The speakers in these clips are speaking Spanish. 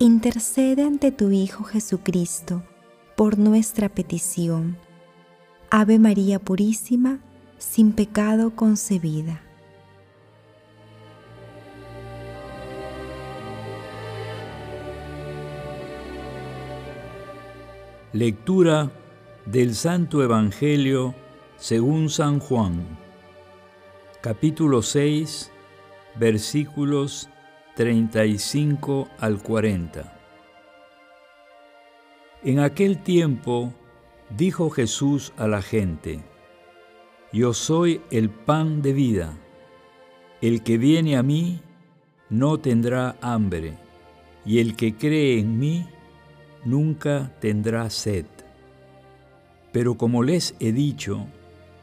intercede ante tu Hijo Jesucristo por nuestra petición. Ave María Purísima, sin pecado concebida. Lectura del Santo Evangelio según San Juan, capítulo 6, versículos 35 al 40. En aquel tiempo dijo Jesús a la gente, Yo soy el pan de vida, el que viene a mí no tendrá hambre, y el que cree en mí nunca tendrá sed. Pero como les he dicho,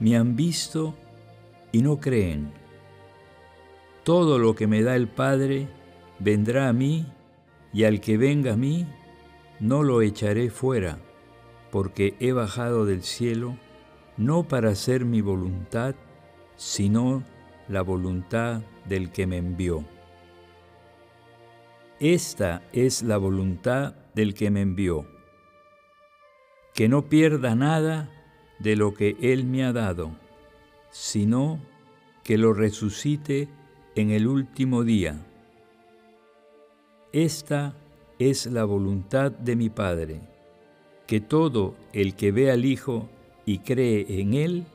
me han visto y no creen. Todo lo que me da el Padre vendrá a mí, y al que venga a mí, no lo echaré fuera, porque he bajado del cielo no para hacer mi voluntad, sino la voluntad del que me envió. Esta es la voluntad del que me envió, que no pierda nada de lo que Él me ha dado, sino que lo resucite en el último día. Esta es la voluntad de mi Padre, que todo el que ve al Hijo y cree en Él,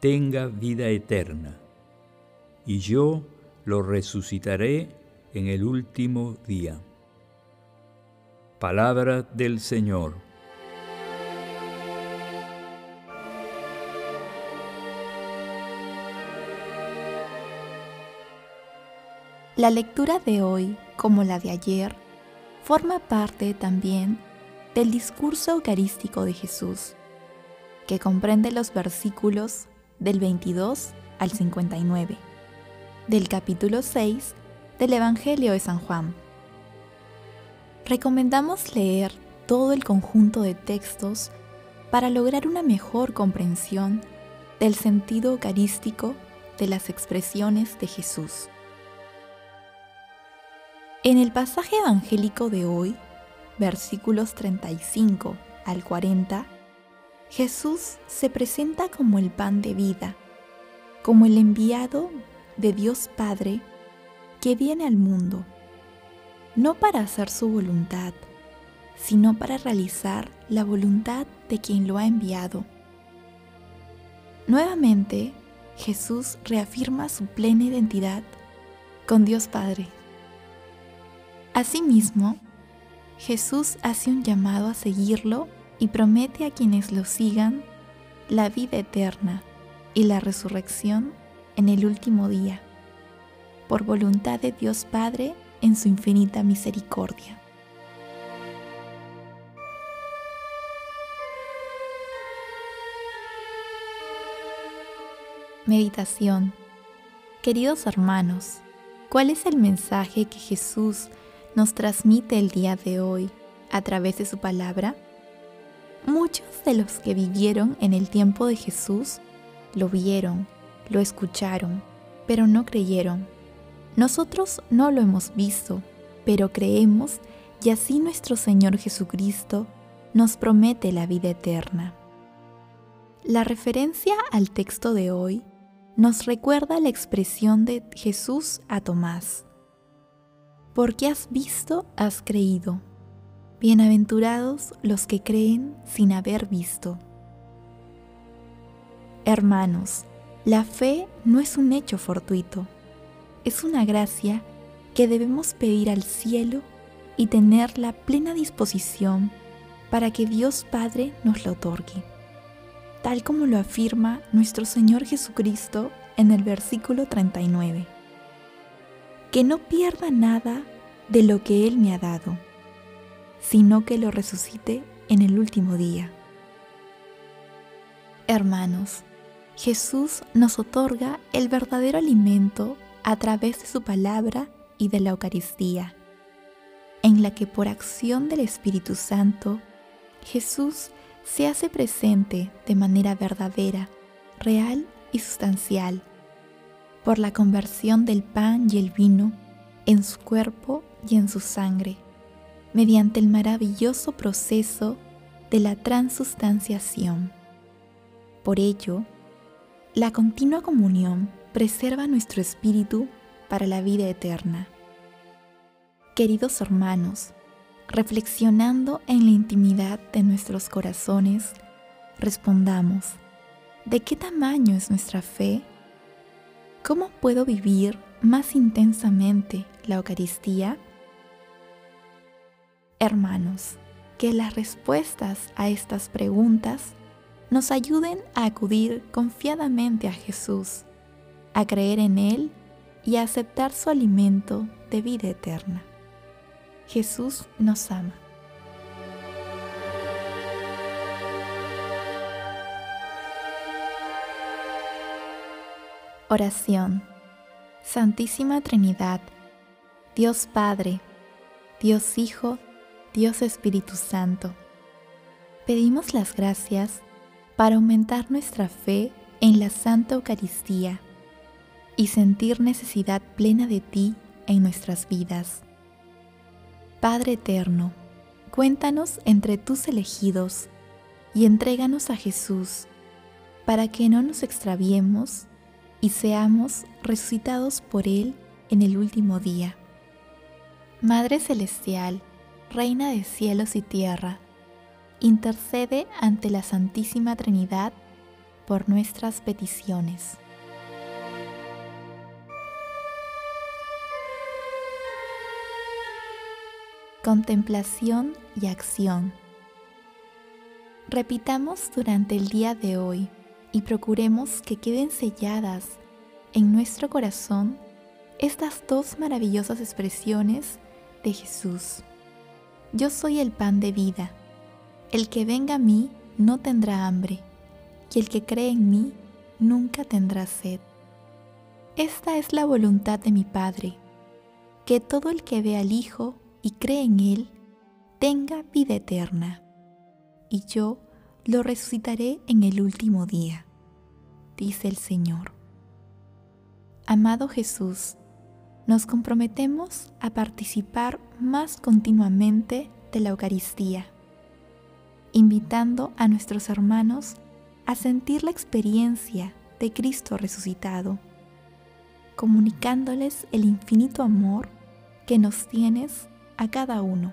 tenga vida eterna, y yo lo resucitaré en el último día. Palabra del Señor. La lectura de hoy, como la de ayer, forma parte también del discurso eucarístico de Jesús, que comprende los versículos del 22 al 59, del capítulo 6 del Evangelio de San Juan. Recomendamos leer todo el conjunto de textos para lograr una mejor comprensión del sentido eucarístico de las expresiones de Jesús. En el pasaje evangélico de hoy, versículos 35 al 40, Jesús se presenta como el pan de vida, como el enviado de Dios Padre que viene al mundo, no para hacer su voluntad, sino para realizar la voluntad de quien lo ha enviado. Nuevamente, Jesús reafirma su plena identidad con Dios Padre. Asimismo, Jesús hace un llamado a seguirlo y promete a quienes lo sigan la vida eterna y la resurrección en el último día por voluntad de Dios Padre en su infinita misericordia. Meditación Queridos hermanos, ¿cuál es el mensaje que Jesús nos transmite el día de hoy a través de su palabra? Muchos de los que vivieron en el tiempo de Jesús lo vieron, lo escucharon, pero no creyeron nosotros no lo hemos visto, pero creemos y así nuestro Señor Jesucristo nos promete la vida eterna. La referencia al texto de hoy nos recuerda la expresión de Jesús a Tomás. Porque has visto, has creído. Bienaventurados los que creen sin haber visto. Hermanos, la fe no es un hecho fortuito es una gracia que debemos pedir al cielo y tener la plena disposición para que Dios Padre nos lo otorgue, tal como lo afirma nuestro Señor Jesucristo en el versículo 39. Que no pierda nada de lo que Él me ha dado, sino que lo resucite en el último día. Hermanos, Jesús nos otorga el verdadero alimento a través de su palabra y de la Eucaristía, en la que por acción del Espíritu Santo, Jesús se hace presente de manera verdadera, real y sustancial, por la conversión del pan y el vino en su cuerpo y en su sangre, mediante el maravilloso proceso de la transustanciación. Por ello, la continua comunión preserva nuestro espíritu para la vida eterna. Queridos hermanos, reflexionando en la intimidad de nuestros corazones, respondamos, ¿de qué tamaño es nuestra fe? ¿Cómo puedo vivir más intensamente la Eucaristía? Hermanos, que las respuestas a estas preguntas nos ayuden a acudir confiadamente a Jesús, a creer en Él y a aceptar su alimento de vida eterna. Jesús nos ama. Oración. Santísima Trinidad, Dios Padre, Dios Hijo, Dios Espíritu Santo. Pedimos las gracias para aumentar nuestra fe en la Santa Eucaristía y sentir necesidad plena de ti en nuestras vidas. Padre Eterno, cuéntanos entre tus elegidos y entréganos a Jesús para que no nos extraviemos y seamos resucitados por Él en el último día. Madre Celestial, Reina de cielos y tierra, intercede ante la Santísima Trinidad por nuestras peticiones. Contemplación y acción. Repitamos durante el día de hoy y procuremos que queden selladas en nuestro corazón estas dos maravillosas expresiones de Jesús. Yo soy el pan de vida. El que venga a mí no tendrá hambre, y el que cree en mí nunca tendrá sed. Esta es la voluntad de mi Padre, que todo el que ve al Hijo y cree en Él tenga vida eterna, y yo lo resucitaré en el último día, dice el Señor. Amado Jesús, nos comprometemos a participar más continuamente de la Eucaristía, invitando a nuestros hermanos a sentir la experiencia de Cristo resucitado, comunicándoles el infinito amor que nos tienes a cada uno.